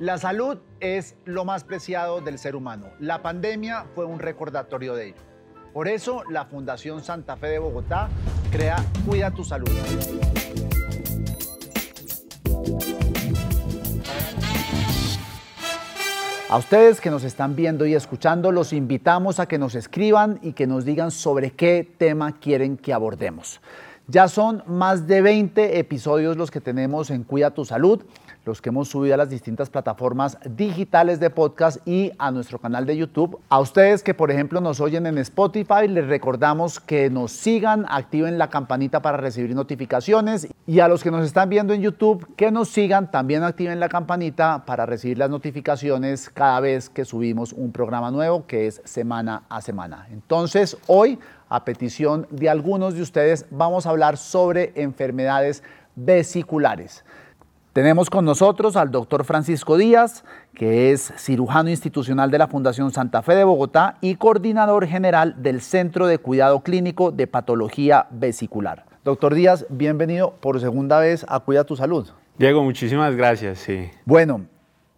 La salud es lo más preciado del ser humano. La pandemia fue un recordatorio de ello. Por eso, la Fundación Santa Fe de Bogotá crea Cuida tu Salud. A ustedes que nos están viendo y escuchando, los invitamos a que nos escriban y que nos digan sobre qué tema quieren que abordemos. Ya son más de 20 episodios los que tenemos en Cuida tu Salud los que hemos subido a las distintas plataformas digitales de podcast y a nuestro canal de YouTube. A ustedes que, por ejemplo, nos oyen en Spotify, les recordamos que nos sigan, activen la campanita para recibir notificaciones y a los que nos están viendo en YouTube, que nos sigan, también activen la campanita para recibir las notificaciones cada vez que subimos un programa nuevo que es semana a semana. Entonces, hoy, a petición de algunos de ustedes, vamos a hablar sobre enfermedades vesiculares. Tenemos con nosotros al doctor Francisco Díaz, que es cirujano institucional de la Fundación Santa Fe de Bogotá y coordinador general del Centro de Cuidado Clínico de Patología Vesicular. Doctor Díaz, bienvenido por segunda vez a Cuida tu Salud. Diego, muchísimas gracias. Sí. Bueno,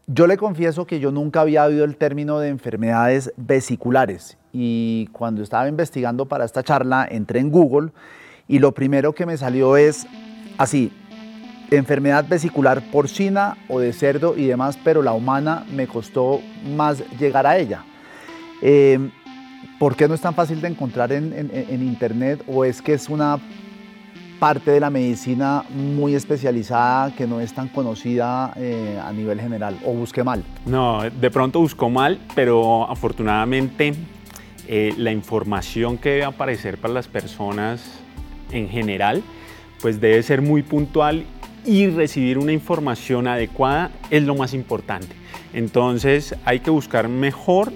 yo le confieso que yo nunca había oído el término de enfermedades vesiculares y cuando estaba investigando para esta charla entré en Google y lo primero que me salió es así, enfermedad vesicular porcina o de cerdo y demás, pero la humana me costó más llegar a ella. Eh, ¿Por qué no es tan fácil de encontrar en, internet o es que es una parte de la medicina muy especializada que no es tan conocida eh, a nivel general o busqué mal? No, de pronto buscó mal, pero afortunadamente eh, la información que debe aparecer para las personas en general pues debe ser muy puntual y recibir una información adecuada es lo más importante. Entonces hay que buscar mejor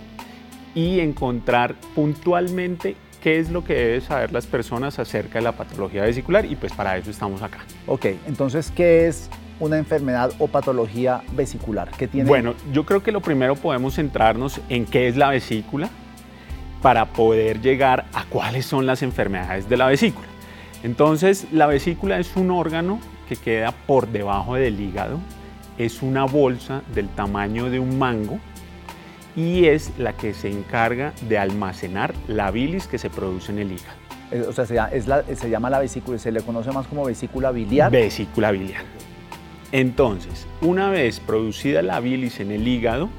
y encontrar puntualmente qué es lo que deben saber las personas acerca de la patología vesicular y pues para eso estamos acá. Ok, entonces, ¿qué es una enfermedad o patología vesicular? ¿Qué tiene? Bueno, yo creo que lo primero podemos centrarnos en qué es la vesícula para poder llegar a cuáles son las enfermedades de la vesícula. Entonces, la vesícula es un órgano que queda por debajo del hígado es una bolsa del tamaño de un mango y es la que se encarga de almacenar la bilis que se produce en el hígado. O sea, se, llama la vesícula, se le conoce más como vesícula biliar. Vesícula biliar. Entonces, una vez producida la bilis en el hígado,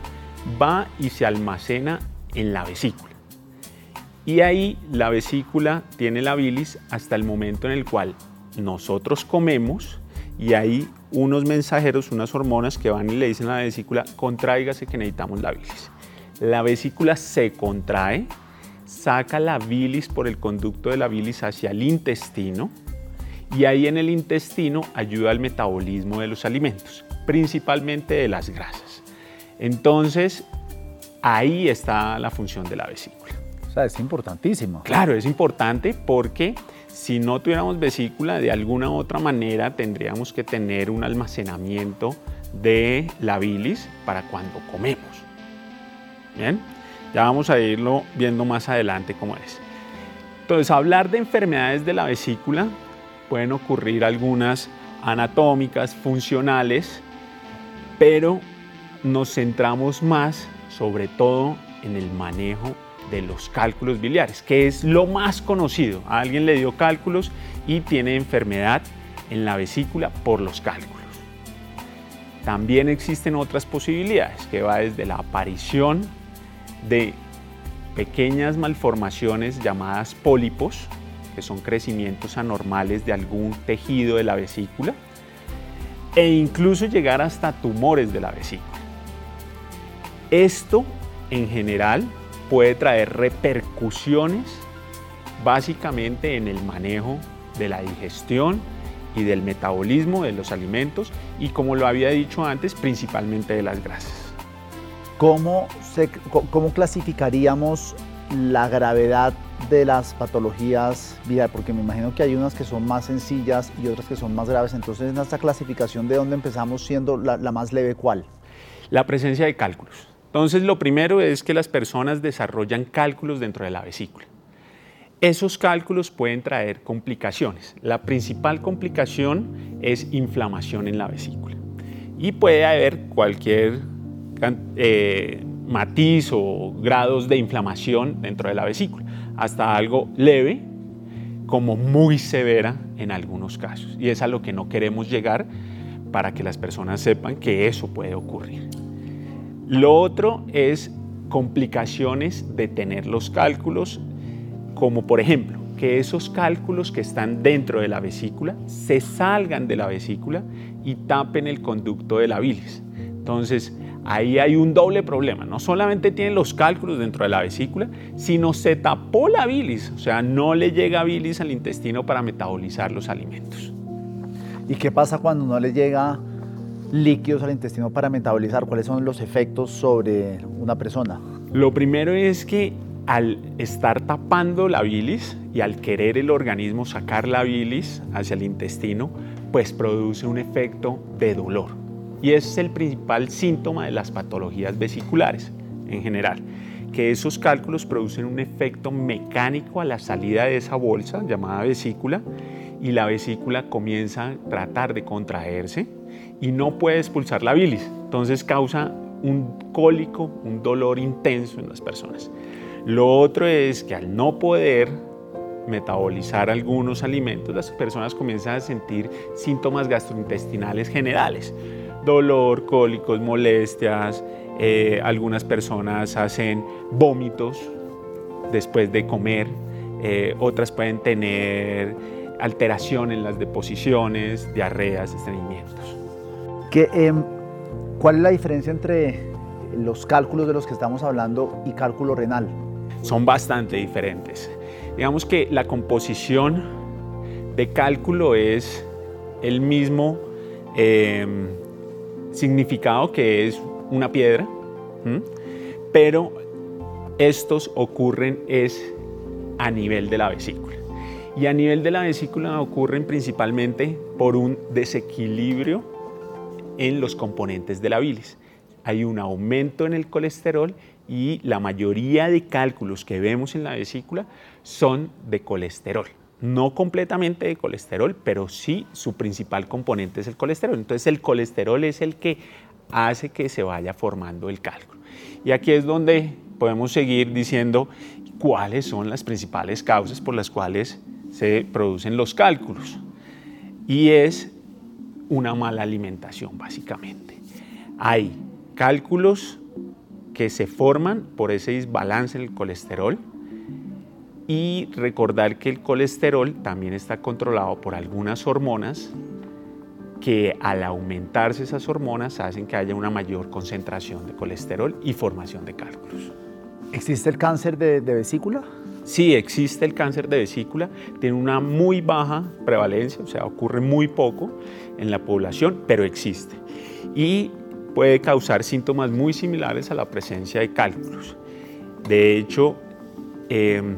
va y se almacena en la vesícula. Y ahí la vesícula tiene la bilis hasta el momento en el cual nosotros comemos y hay unos mensajeros, unas hormonas que van y le dicen a la vesícula, contráigase que necesitamos la bilis. La vesícula se contrae, saca la bilis por el conducto de la bilis hacia el intestino y ahí en el intestino ayuda al metabolismo de los alimentos, principalmente de las grasas. Entonces, ahí está la función de la vesícula. O sea, es importantísimo. Claro, es importante porque si no tuviéramos vesícula, de alguna otra manera tendríamos que tener un almacenamiento de la bilis para cuando comemos. Bien, ya vamos a irlo viendo más adelante cómo es. Entonces, hablar de enfermedades de la vesícula pueden ocurrir algunas anatómicas, funcionales, pero nos centramos más sobre todo en el manejo de los cálculos biliares, que es lo más conocido. A alguien le dio cálculos y tiene enfermedad en la vesícula por los cálculos. También existen otras posibilidades, que va desde la aparición de pequeñas malformaciones llamadas pólipos, que son crecimientos anormales de algún tejido de la vesícula, e incluso llegar hasta tumores de la vesícula. Esto en general puede traer repercusiones básicamente en el manejo de la digestión y del metabolismo de los alimentos y como lo había dicho antes, principalmente de las grasas. ¿Cómo, cómo clasificaríamos la gravedad de las patologías vida? Porque me imagino que hay unas que son más sencillas y otras que son más graves. Entonces, en esta clasificación, ¿de dónde empezamos siendo la, la más leve cuál? La presencia de cálculos. Entonces, lo primero es que las personas desarrollan cálculos dentro de la vesícula. Esos cálculos pueden traer complicaciones. La principal complicación es inflamación en la vesícula. Y puede haber cualquier eh, matiz o grados de inflamación dentro de la vesícula, hasta algo leve como muy severa en algunos casos. Y es a lo que no queremos llegar para que las personas sepan que eso puede ocurrir. Lo otro es complicaciones de tener los cálculos, como por ejemplo que esos cálculos que están dentro de la vesícula se salgan de la vesícula y tapen el conducto de la bilis. Entonces, ahí hay un doble problema. No solamente tienen los cálculos dentro de la vesícula, sino se tapó la bilis, o sea, no le llega bilis al intestino para metabolizar los alimentos. ¿Y qué pasa cuando no le llega líquidos al intestino para metabolizar? ¿Cuáles son los efectos sobre una persona? Lo primero es que al estar tapando la bilis y al querer el organismo sacar la bilis hacia el intestino, pues produce un efecto de dolor. Y es el principal síntoma de las patologías vesiculares en general, que esos cálculos producen un efecto mecánico a la salida de esa bolsa llamada vesícula y la vesícula comienza a tratar de contraerse y no puede expulsar la bilis. Entonces causa un cólico, un dolor intenso en las personas. Lo otro es que al no poder metabolizar algunos alimentos, las personas comienzan a sentir síntomas gastrointestinales generales, dolor, cólicos, molestias, eh, algunas personas hacen vómitos después de comer, eh, otras pueden tener alteración en las deposiciones, diarreas, estreñimientos. Em, ¿Cuál es la diferencia entre los cálculos de los que estamos hablando y cálculo renal? Son bastante diferentes. Digamos que la composición de cálculo es el mismo em, significado que es una piedra, pero estos ocurren es a nivel de la vesícula. Y a nivel de la vesícula ocurren principalmente por un desequilibrio en los componentes de la bilis. Hay un aumento en el colesterol y la mayoría de cálculos que vemos en la vesícula son de colesterol. No completamente de colesterol, pero sí su principal componente es el colesterol. Entonces el colesterol es el que hace que se vaya formando el cálculo. Y aquí es donde podemos seguir diciendo cuáles son las principales causas por las cuales se producen los cálculos. Y es una mala alimentación, básicamente. Hay cálculos que se forman por ese desbalance en el colesterol y recordar que el colesterol también está controlado por algunas hormonas que al aumentarse esas hormonas hacen que haya una mayor concentración de colesterol y formación de cálculos. ¿Existe el cáncer de, de vesícula? Sí, existe el cáncer de vesícula, tiene una muy baja prevalencia, o sea, ocurre muy poco en la población, pero existe. Y puede causar síntomas muy similares a la presencia de cálculos. De hecho, em,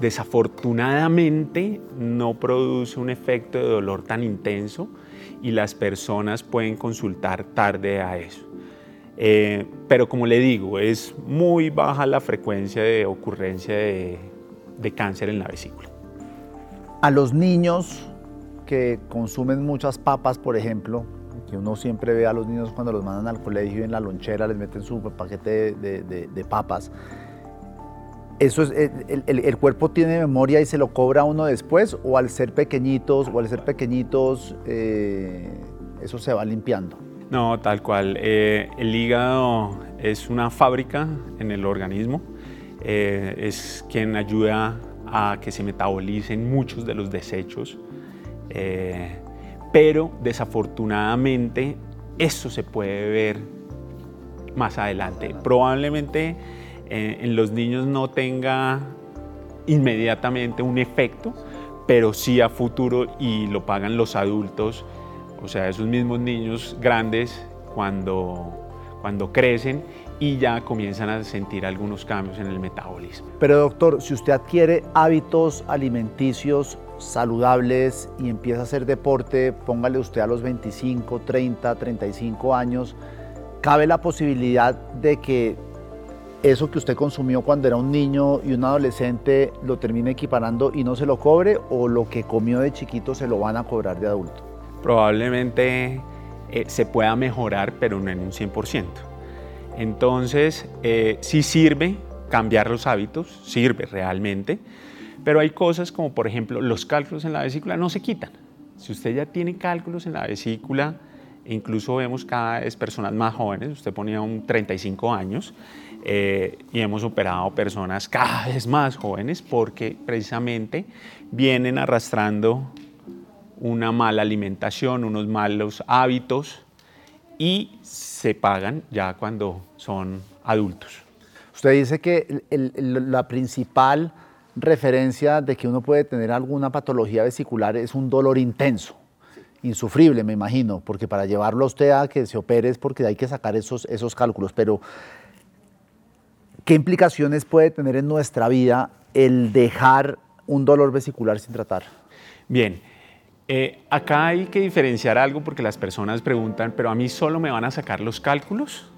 desafortunadamente no produce un efecto de dolor tan intenso y las personas pueden consultar tarde a eso. Eh, pero como le digo, es muy baja la frecuencia de ocurrencia de, cáncer en la vesícula. A los niños que consumen muchas papas, por ejemplo, que uno siempre ve a los niños cuando los mandan al colegio y en la lonchera les meten su paquete de, papas. ¿Eso es, el, el, cuerpo tiene memoria y se lo cobra uno después o al ser pequeñitos o al ser pequeñitos eh, eso se va limpiando? No, tal cual. Eh, el hígado es una fábrica en el organismo. Eh, es quien ayuda a que se metabolicen muchos de los desechos. Eh, pero desafortunadamente eso se puede ver más adelante. Probablemente en los niños no tenga inmediatamente un efecto, pero sí a futuro y lo pagan los adultos o sea, esos mismos niños grandes cuando, cuando crecen y ya comienzan a sentir algunos cambios en el metabolismo. Pero doctor, si usted adquiere hábitos alimenticios saludables y empieza a hacer deporte, póngale usted a los 25, 30, 35 años, ¿cabe la posibilidad de que eso que usted consumió cuando era un niño y un adolescente lo termine equiparando y no se lo cobre o lo que comió de chiquito se lo van a cobrar de adulto? Probablemente eh, se pueda mejorar, pero no en un 100%. Entonces, eh, sí sirve cambiar los hábitos, sirve realmente, pero hay cosas como por ejemplo los cálculos en la vesícula no se quitan. Si usted ya tiene cálculos en la vesícula, incluso vemos cada vez personas más jóvenes, usted ponía un 35 años, eh, y hemos operado personas cada vez más jóvenes porque precisamente vienen arrastrando una mala alimentación, unos malos hábitos y se pagan ya cuando son adultos. Usted dice que la principal referencia de que uno puede tener alguna patología vesicular es un dolor intenso, insufrible, me imagino, porque para llevarlo a usted a que se opere es porque hay que sacar esos, esos cálculos. Pero, ¿qué implicaciones puede tener en nuestra vida el dejar un dolor vesicular sin tratar? Bien, eh, acá hay que diferenciar algo porque las personas preguntan, pero a mí solo me van a sacar los cálculos.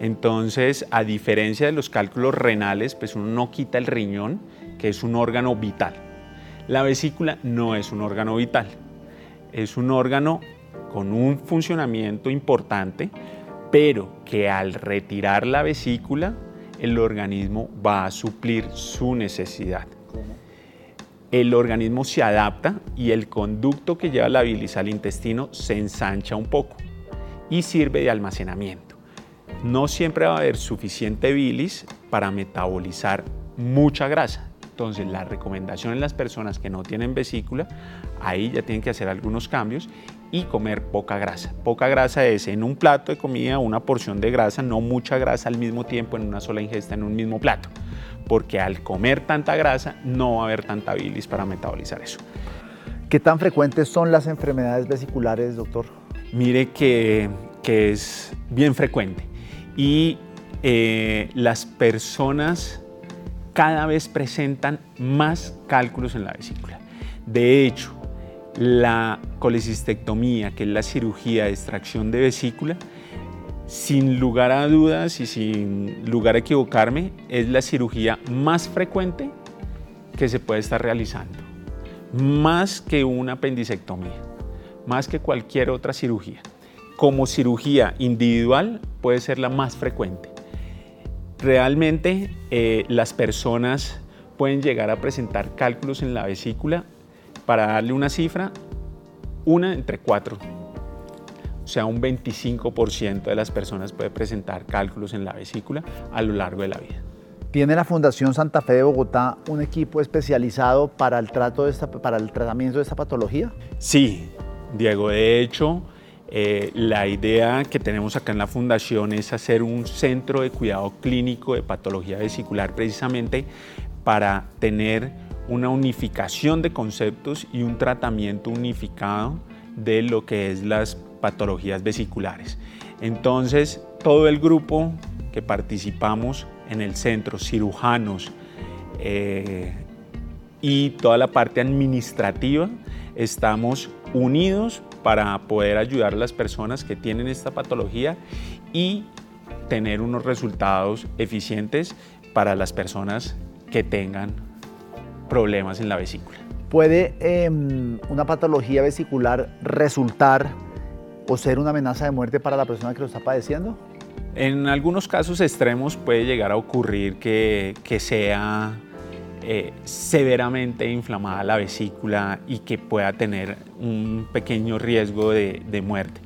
Entonces, a diferencia de los cálculos renales, pues uno no quita el riñón, que es un órgano vital. La vesícula no es un órgano vital, es un órgano con un funcionamiento importante, pero que al retirar la vesícula, el organismo va a suplir su necesidad. El organismo se adapta y el conducto que lleva la bilis al intestino se ensancha un poco y sirve de almacenamiento no siempre va a haber suficiente bilis para metabolizar mucha grasa. Entonces, la recomendación en las personas que no tienen vesícula, ahí ya tienen que hacer algunos cambios y comer poca grasa. Poca grasa es en un plato de comida una porción de grasa, no mucha grasa al mismo tiempo en una sola ingesta en un mismo plato, porque al comer tanta grasa no va a haber tanta bilis para metabolizar eso. ¿Qué tan frecuentes son las enfermedades vesiculares, doctor? Mire que, que es bien frecuente y eh, las personas cada vez presentan más cálculos en la vesícula. De hecho, la colecistectomía, que es la cirugía de extracción de vesícula, sin lugar a dudas y sin lugar a equivocarme, es la cirugía más frecuente que se puede estar realizando. Más que una apendicectomía, más que cualquier otra cirugía como cirugía individual puede ser la más frecuente. Realmente eh, las personas pueden llegar a presentar cálculos en la vesícula, para darle una cifra, una entre cuatro. O sea, un 25% de las personas puede presentar cálculos en la vesícula a lo largo de la vida. ¿Tiene la Fundación Santa Fe de Bogotá un equipo especializado para el, trato de esta, para el tratamiento de esta patología? Sí, Diego. De hecho, eh, la idea que tenemos acá en la fundación es hacer un centro de cuidado clínico de patología vesicular precisamente para tener una unificación de conceptos y un tratamiento unificado de lo que es las patologías vesiculares. Entonces, todo el grupo que participamos en el centro, cirujanos eh, y toda la parte administrativa, estamos unidos para poder ayudar a las personas que tienen esta patología y tener unos resultados eficientes para las personas que tengan problemas en la vesícula. ¿Puede em, una patología vesicular resultar o ser una amenaza de muerte para la persona que lo está padeciendo? En algunos casos extremos puede llegar a ocurrir que, que sea eh, severamente inflamada la vesícula y que pueda tener un pequeño riesgo de, muerte.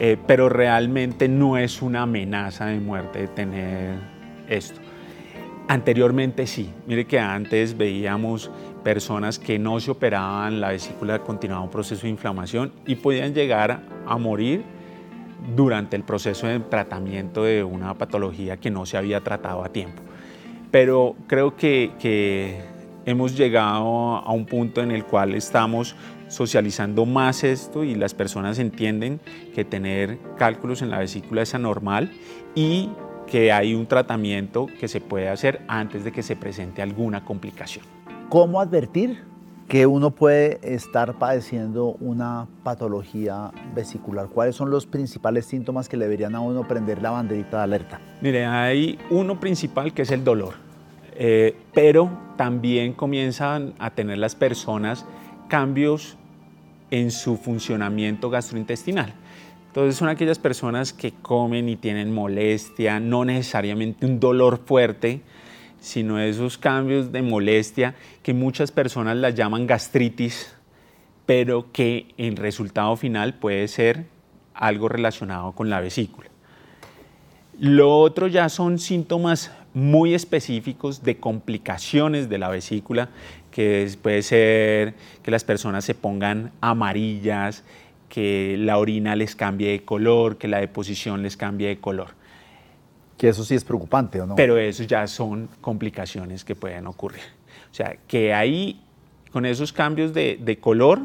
Eh, pero realmente no es una amenaza de muerte tener esto. Anteriormente sí, mire que antes veíamos personas que no se operaban, la vesícula continuaba un proceso de inflamación y podían llegar a morir durante el proceso de tratamiento de una patología que no se había tratado a tiempo. Pero creo que, hemos llegado a un punto en el cual estamos socializando más esto y las personas entienden que tener cálculos en la vesícula es anormal y que hay un tratamiento que se puede hacer antes de que se presente alguna complicación. ¿Cómo advertir que uno puede estar padeciendo una patología vesicular? ¿Cuáles son los principales síntomas que le deberían a uno prender la banderita de alerta? Mire, hay uno principal que es el dolor. Eh, pero también comienzan a tener las personas cambios en su funcionamiento gastrointestinal. Entonces son aquellas personas que comen y tienen molestia, no necesariamente un dolor fuerte, sino esos cambios de molestia que muchas personas las llaman gastritis, pero que en resultado final puede ser algo relacionado con la vesícula. Lo otro ya son síntomas muy específicos de complicaciones de la vesícula, que puede ser que las personas se pongan amarillas, que la orina les cambie de color, que la deposición les cambie de color. Que eso sí es preocupante, ¿o no? Pero eso ya son complicaciones que pueden ocurrir. O sea, que ahí, con esos cambios de, de color,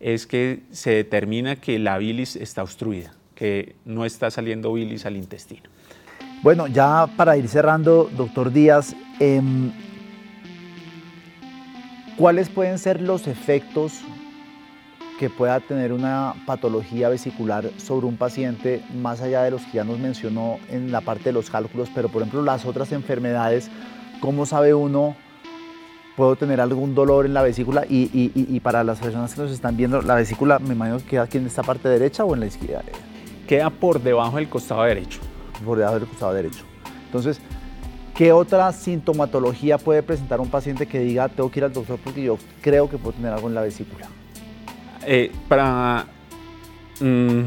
es que se determina que la bilis está obstruida, que no está saliendo bilis al intestino. Bueno, ya para ir cerrando, doctor Díaz, eh, ¿cuáles pueden ser los efectos que pueda tener una patología vesicular sobre un paciente, más allá de los que ya nos mencionó en la parte de los cálculos, pero por ejemplo las otras enfermedades, ¿cómo sabe uno? ¿Puedo tener algún dolor en la vesícula? Y, y, y, para las personas que nos están viendo, la vesícula me imagino que queda aquí en esta parte derecha o en la izquierda? Queda por debajo del costado derecho. Por debajo del costado derecho. Entonces, ¿qué otra sintomatología puede presentar un paciente que diga, tengo que ir al doctor porque yo creo que puedo tener algo en la vesícula? Eh, para, mm,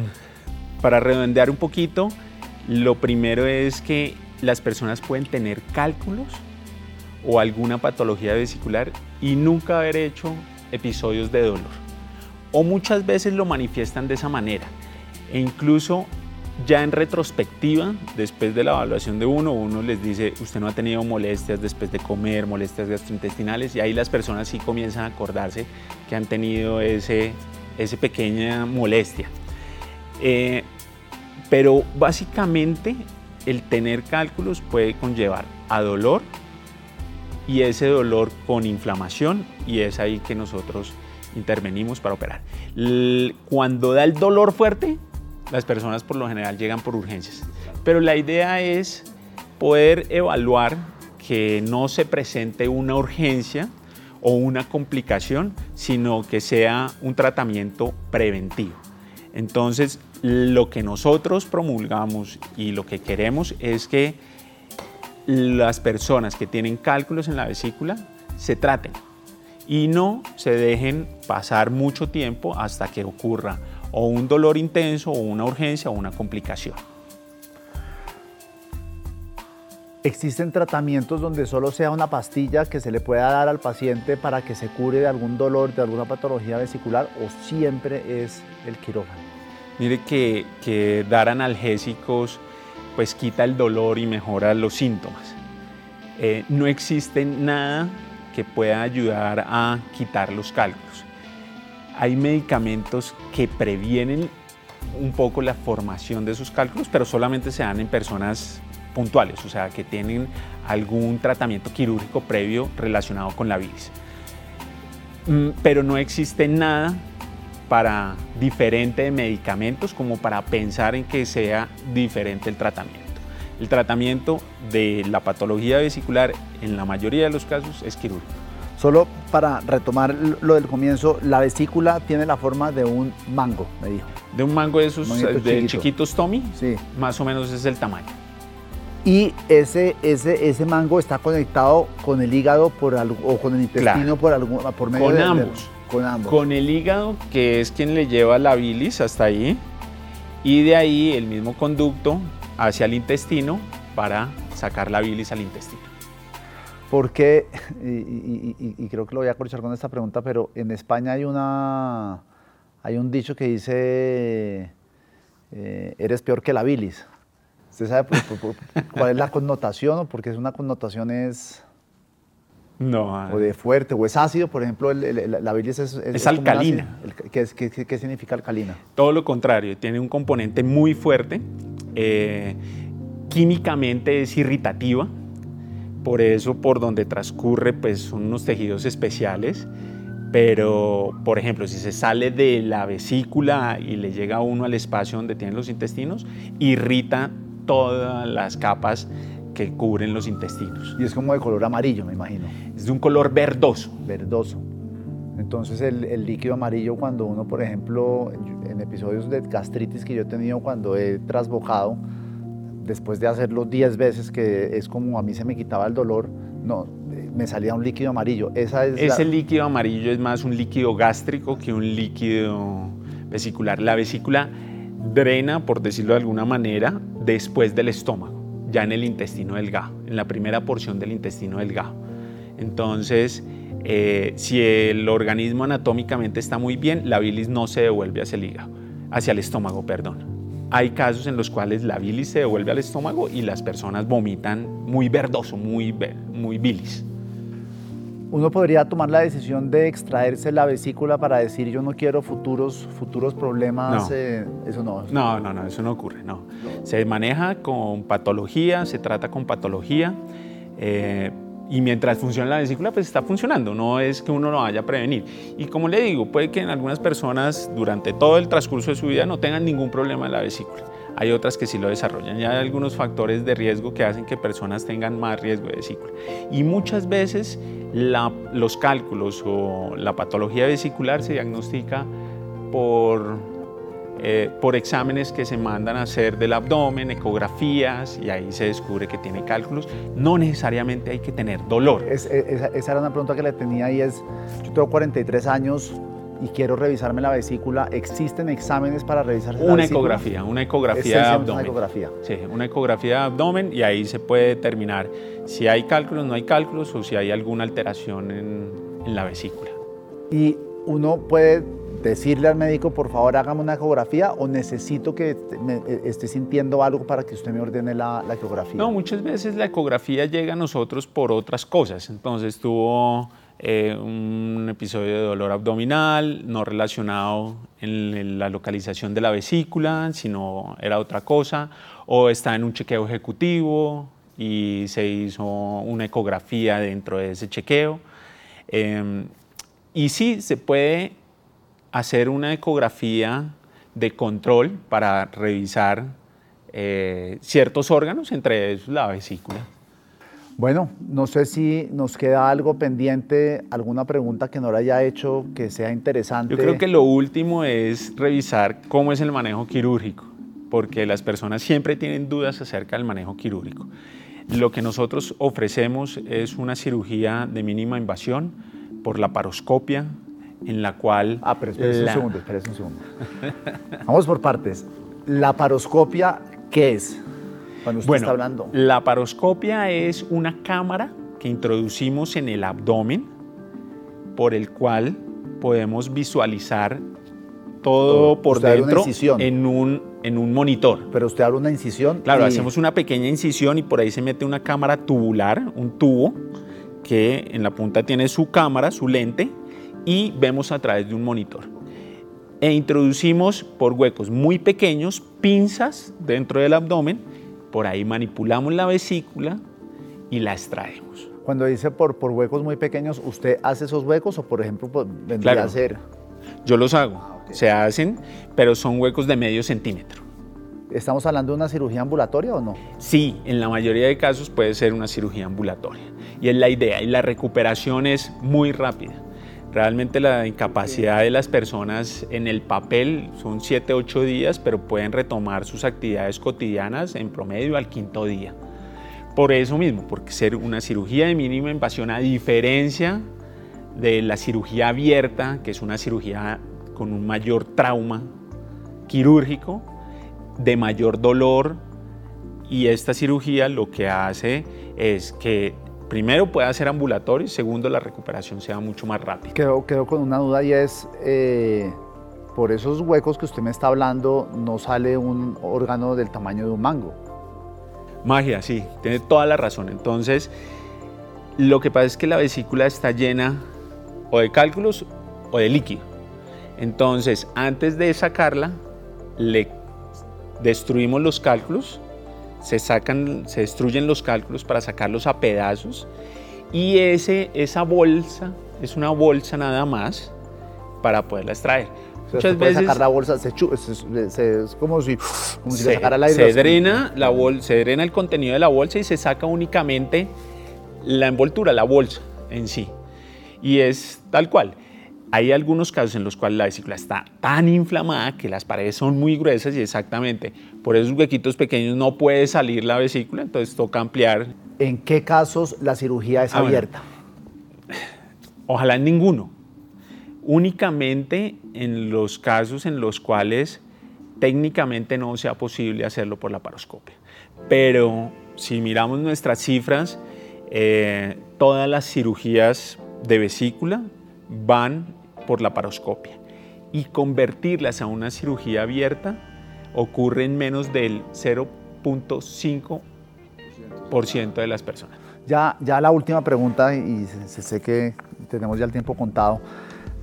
para redondear un poquito, lo primero es que las personas pueden tener cálculos o alguna patología vesicular y nunca haber hecho episodios de dolor. O muchas veces lo manifiestan de esa manera. E incluso ya en retrospectiva, después de la evaluación de uno, uno les dice, usted no ha tenido molestias después de comer, molestias gastrointestinales, y ahí las personas sí comienzan a acordarse que han tenido ese, esa pequeña molestia. Eh, pero básicamente el tener cálculos puede conllevar a dolor y ese dolor con inflamación y es ahí que nosotros intervenimos para operar. Cuando da el dolor fuerte, las personas por lo general llegan por urgencias. Pero la idea es poder evaluar que no se presente una urgencia o una complicación, sino que sea un tratamiento preventivo. Entonces, lo que nosotros promulgamos y lo que queremos es que las personas que tienen cálculos en la vesícula se traten y no se dejen pasar mucho tiempo hasta que ocurra o un dolor intenso o una urgencia o una complicación. ¿Existen tratamientos donde solo sea una pastilla que se le pueda dar al paciente para que se cure de algún dolor, de alguna patología vesicular o siempre es el quirófano? Mire que, que dar analgésicos pues quita el dolor y mejora los síntomas. Eh, no existe nada que pueda ayudar a quitar los cálculos. Hay medicamentos que previenen un poco la formación de esos cálculos, pero solamente se dan en personas puntuales, o sea, que tienen algún tratamiento quirúrgico previo relacionado con la bilis. Mm, pero no existe nada para diferente de medicamentos como para pensar en que sea diferente el tratamiento. El tratamiento de la patología vesicular en la mayoría de los casos es quirúrgico. Solo para retomar lo del comienzo, la vesícula tiene la forma de un mango, me dijo. De un mango de esos de chiquitos Tommy, sí. más o menos es el tamaño y ese, ese, ese mango está conectado con el hígado por algo, o con el intestino por, algún, por medio con de, ambos. con ambos. Con el hígado, que es quien le lleva la bilis hasta ahí, y de ahí el mismo conducto hacia el intestino para sacar la bilis al intestino. Porque, y, y, y, creo que lo voy a corchar con esta pregunta, pero en España hay una hay un dicho que dice eh, eres peor que la bilis. ¿Usted sabe cuál es la connotación o porque es una connotación es... No. O de fuerte, o es ácido, por ejemplo, la bilis es... Es, alcalina. ¿Qué, qué, significa alcalina? Todo lo contrario, tiene un componente muy fuerte, eh, químicamente es irritativa, por eso por donde transcurre pues son unos tejidos especiales, pero por ejemplo si se sale de la vesícula y le llega a uno al espacio donde tienen los intestinos, irrita todas las capas que cubren los intestinos. Y es como de color amarillo, me imagino. Es de un color verdoso. Verdoso. Entonces el, el, líquido amarillo cuando uno, por ejemplo, en episodios de gastritis que yo he tenido cuando he trasbocado, después de hacerlo 10 veces, que es como a mí se me quitaba el dolor, no, me salía un líquido amarillo. Esa es Ese líquido amarillo es más un líquido gástrico que un líquido vesicular. La vesícula drena, por decirlo de alguna manera, después del estómago, ya en el intestino delgado, en la primera porción del intestino delgado. Entonces, eh, si el organismo anatómicamente está muy bien, la bilis no se devuelve hacia el hígado, hacia el estómago, perdón. Hay casos en los cuales la bilis se devuelve al estómago y las personas vomitan muy verdoso, muy, muy bilis. Uno podría tomar la decisión de extraerse la vesícula para decir yo no quiero futuros, futuros problemas. No. Eh, eso no. No, no, no, eso no ocurre. No. Se maneja con patología, se trata con patología. Eh, y mientras funciona la vesícula, pues está funcionando, no es que uno lo vaya a prevenir. Y como le digo, puede que en algunas personas durante todo el transcurso de su vida no tengan ningún problema en la vesícula. Hay otras que sí lo desarrollan y hay algunos factores de riesgo que hacen que personas tengan más riesgo de vesícula. Y muchas veces los cálculos o la patología vesicular se diagnostica por eh, por exámenes que se mandan a hacer del abdomen, ecografías, y ahí se descubre que tiene cálculos. No necesariamente hay que tener dolor. esa, era una pregunta que le tenía y es, yo tengo 43 años y quiero revisarme la vesícula, ¿existen exámenes para revisar la Una ecografía, una ecografía de abdomen. Una ecografía. Sí, una ecografía de abdomen y ahí se puede determinar si hay cálculos, no hay cálculos o si hay alguna alteración en, en la vesícula. Y uno puede decirle al médico, por favor, hágame una ecografía o necesito que me, eh, esté sintiendo algo para que usted me ordene la, ecografía? No, muchas veces la ecografía llega a nosotros por otras cosas. Entonces tuvo eh, un episodio de dolor abdominal no relacionado en la localización de la vesícula, sino era otra cosa, o está en un chequeo ejecutivo y se hizo una ecografía dentro de ese chequeo. Em, y sí, se puede hacer una ecografía de control para revisar eh, ciertos órganos, entre ellos la vesícula. Bueno, no sé si nos queda algo pendiente, alguna pregunta que no le haya hecho que sea interesante. Yo creo que lo último es revisar cómo es el manejo quirúrgico, porque las personas siempre tienen dudas acerca del manejo quirúrgico. Lo que nosotros ofrecemos es una cirugía de mínima invasión por la paroscopia, en la cual... Ah, pero espérese un segundo, espérese un segundo. Vamos por partes. ¿La paroscopia qué es? Cuando usted bueno, está hablando. La paroscopia es una cámara que introducimos en el abdomen por el cual podemos visualizar todo por dentro en un, en un monitor. Pero usted habla una incisión. Claro, hacemos una pequeña incisión y por ahí se mete una cámara tubular, un tubo, que en la punta tiene su cámara, su lente, y vemos a través de un monitor. E introducimos por huecos muy pequeños pinzas dentro del abdomen, por ahí manipulamos la vesícula y la extraemos. Cuando dice por, por huecos muy pequeños, ¿usted hace esos huecos o por ejemplo pues, vendría a hacer? Yo los hago, ah, se hacen, pero son huecos de medio centímetro. ¿Estamos hablando de una cirugía ambulatoria o no? Sí, en la mayoría de casos puede ser una cirugía ambulatoria. Y es la idea, y la recuperación es muy rápida. Realmente la incapacidad de las personas en el papel son 7, 8 días, pero pueden retomar sus actividades cotidianas en promedio al quinto día. Por eso mismo, porque ser una cirugía de mínima invasión, a diferencia de la cirugía abierta, que es una cirugía con un mayor trauma quirúrgico, de mayor dolor, y esta cirugía lo que hace es que primero pueda ser ambulatorio y segundo la recuperación sea mucho más rápida. Quedo, quedo con una duda y es, eh, por esos huecos que usted me está hablando, no sale un órgano del tamaño de un mango. Magia, sí, tiene toda la razón. Entonces, lo que pasa es que la vesícula está llena o de cálculos o de líquido. Entonces, antes de sacarla, le destruimos los cálculos se sacan, se destruyen los cálculos para sacarlos a pedazos y ese, esa bolsa es una bolsa nada más para poderla extraer. Muchas veces sacar la bolsa, se, es como si, como si se, sacara el aire. Se drena, la bol, se drena el contenido de la bolsa y se saca únicamente la envoltura, la bolsa en sí. Y es tal cual. Hay algunos casos en los cuales la vesícula está tan inflamada que las paredes son muy gruesas y exactamente por esos huequitos pequeños no puede salir la vesícula, entonces toca ampliar. ¿En qué casos la cirugía es Ah, bueno. abierta? Ojalá en ninguno. Únicamente en los casos en los cuales técnicamente no sea posible hacerlo por la paroscopia. Pero si miramos nuestras cifras, eh, todas las cirugías de vesícula van por la paroscopia y convertirlas a una cirugía abierta ocurre en menos del 0.5% de las personas. Ya, ya la última pregunta, y sé, que tenemos ya el tiempo contado.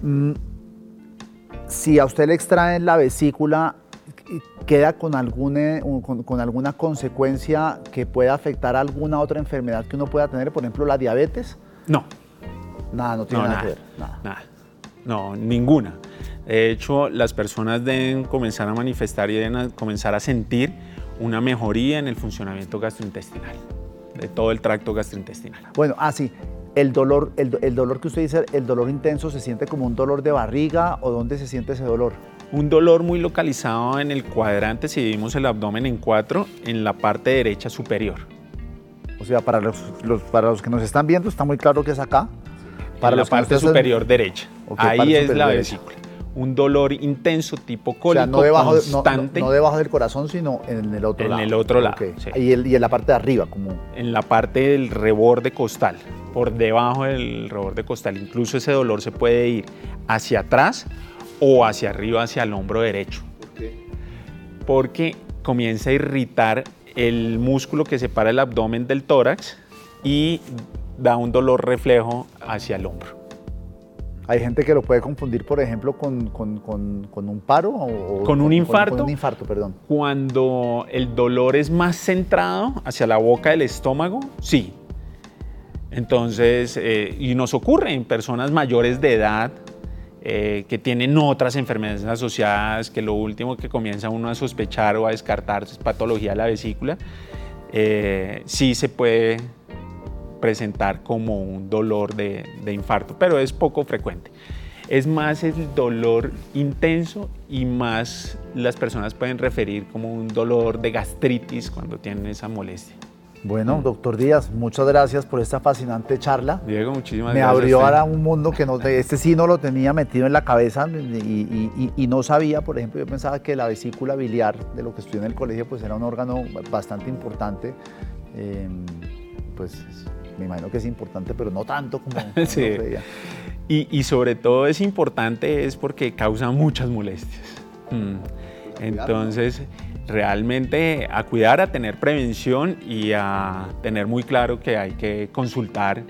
Mm, Si a usted le extraen la vesícula, ¿queda con, algún, eh, con, con alguna consecuencia que pueda afectar alguna otra enfermedad que uno pueda tener? Por ejemplo, la diabetes. No, Nada, no tiene No, nada, nada, que ver. Nada. nada. No, ninguna. De hecho, las personas deben comenzar a manifestar y deben a- comenzar a sentir una mejoría en el funcionamiento gastrointestinal, de todo el tracto gastrointestinal. Bueno, ah, sí. El dolor, el, do- el dolor que usted dice, el dolor intenso, ¿se siente como un dolor de barriga o dónde se siente ese dolor? Un dolor muy localizado en el cuadrante, si dividimos el abdomen en cuatro, en la parte derecha superior. O sea, para los, los- para los que nos están viendo está muy claro que es acá. Para la parte superior derecha. Ahí es la derecha. vesícula. Un dolor intenso tipo O cólico sea, no debajo, de- no- no- constante no debajo del corazón, sino en el otro En lado. el otro lado, sí. Y, el- y en la parte de arriba, como... en la parte del reborde costal, por debajo del reborde costal. Incluso ese dolor se puede ir hacia atrás o hacia arriba, hacia el hombro derecho. Porque comienza a irritar el músculo que separa el abdomen del tórax y da un dolor reflejo hacia el hombro. Hay gente que lo puede confundir, por ejemplo, con, con- con- con un paro o... ¿Con un infarto? Con, un infarto, perdón. Cuando el dolor es más centrado hacia la boca del estómago, sí. Entonces, eh, y nos ocurre en personas mayores de edad eh, que tienen otras enfermedades asociadas, que lo último que comienza uno a sospechar o a descartar es patología de la vesícula, eh, sí se puede presentar como un dolor de, de infarto, pero es poco frecuente. Es más el dolor intenso y más las personas pueden referir como un dolor de gastritis cuando tienen esa molestia. Bueno, doctor Díaz, muchas gracias por esta fascinante charla. Diego, muchísimas Me gracias. abrió a usted. ahora un mundo que no, este sí no lo tenía metido en la cabeza y, y- y- y no sabía, por ejemplo, yo pensaba que la vesícula biliar, de lo que estudié en el colegio, pues era un órgano bastante importante. Eh, pues me imagino que es importante, pero no tanto como como Sí. uno creía. Y, y sobre todo es importante es porque causa muchas molestias. Mm. Entonces, realmente a cuidar, a tener prevención y a tener muy claro que hay que consultar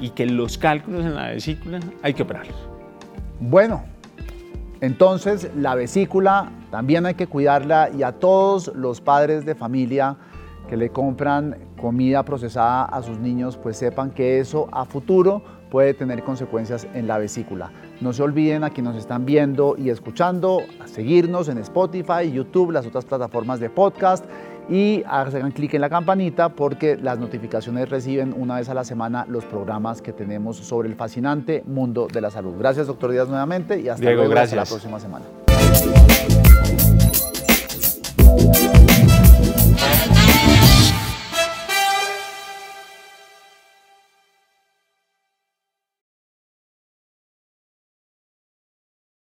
y que los cálculos en la vesícula hay que operarlos. Bueno, entonces la vesícula también hay que cuidarla y a todos los padres de familia que le compran comida procesada a sus niños, pues sepan que eso a futuro puede tener consecuencias en la vesícula. No se olviden a quienes nos están viendo y escuchando, a seguirnos en Spotify, YouTube, las otras plataformas de podcast y hagan clic en la campanita porque las notificaciones reciben una vez a la semana los programas que tenemos sobre el fascinante mundo de la salud. Gracias, doctor Díaz, nuevamente y hasta Diego, luego hasta la próxima semana.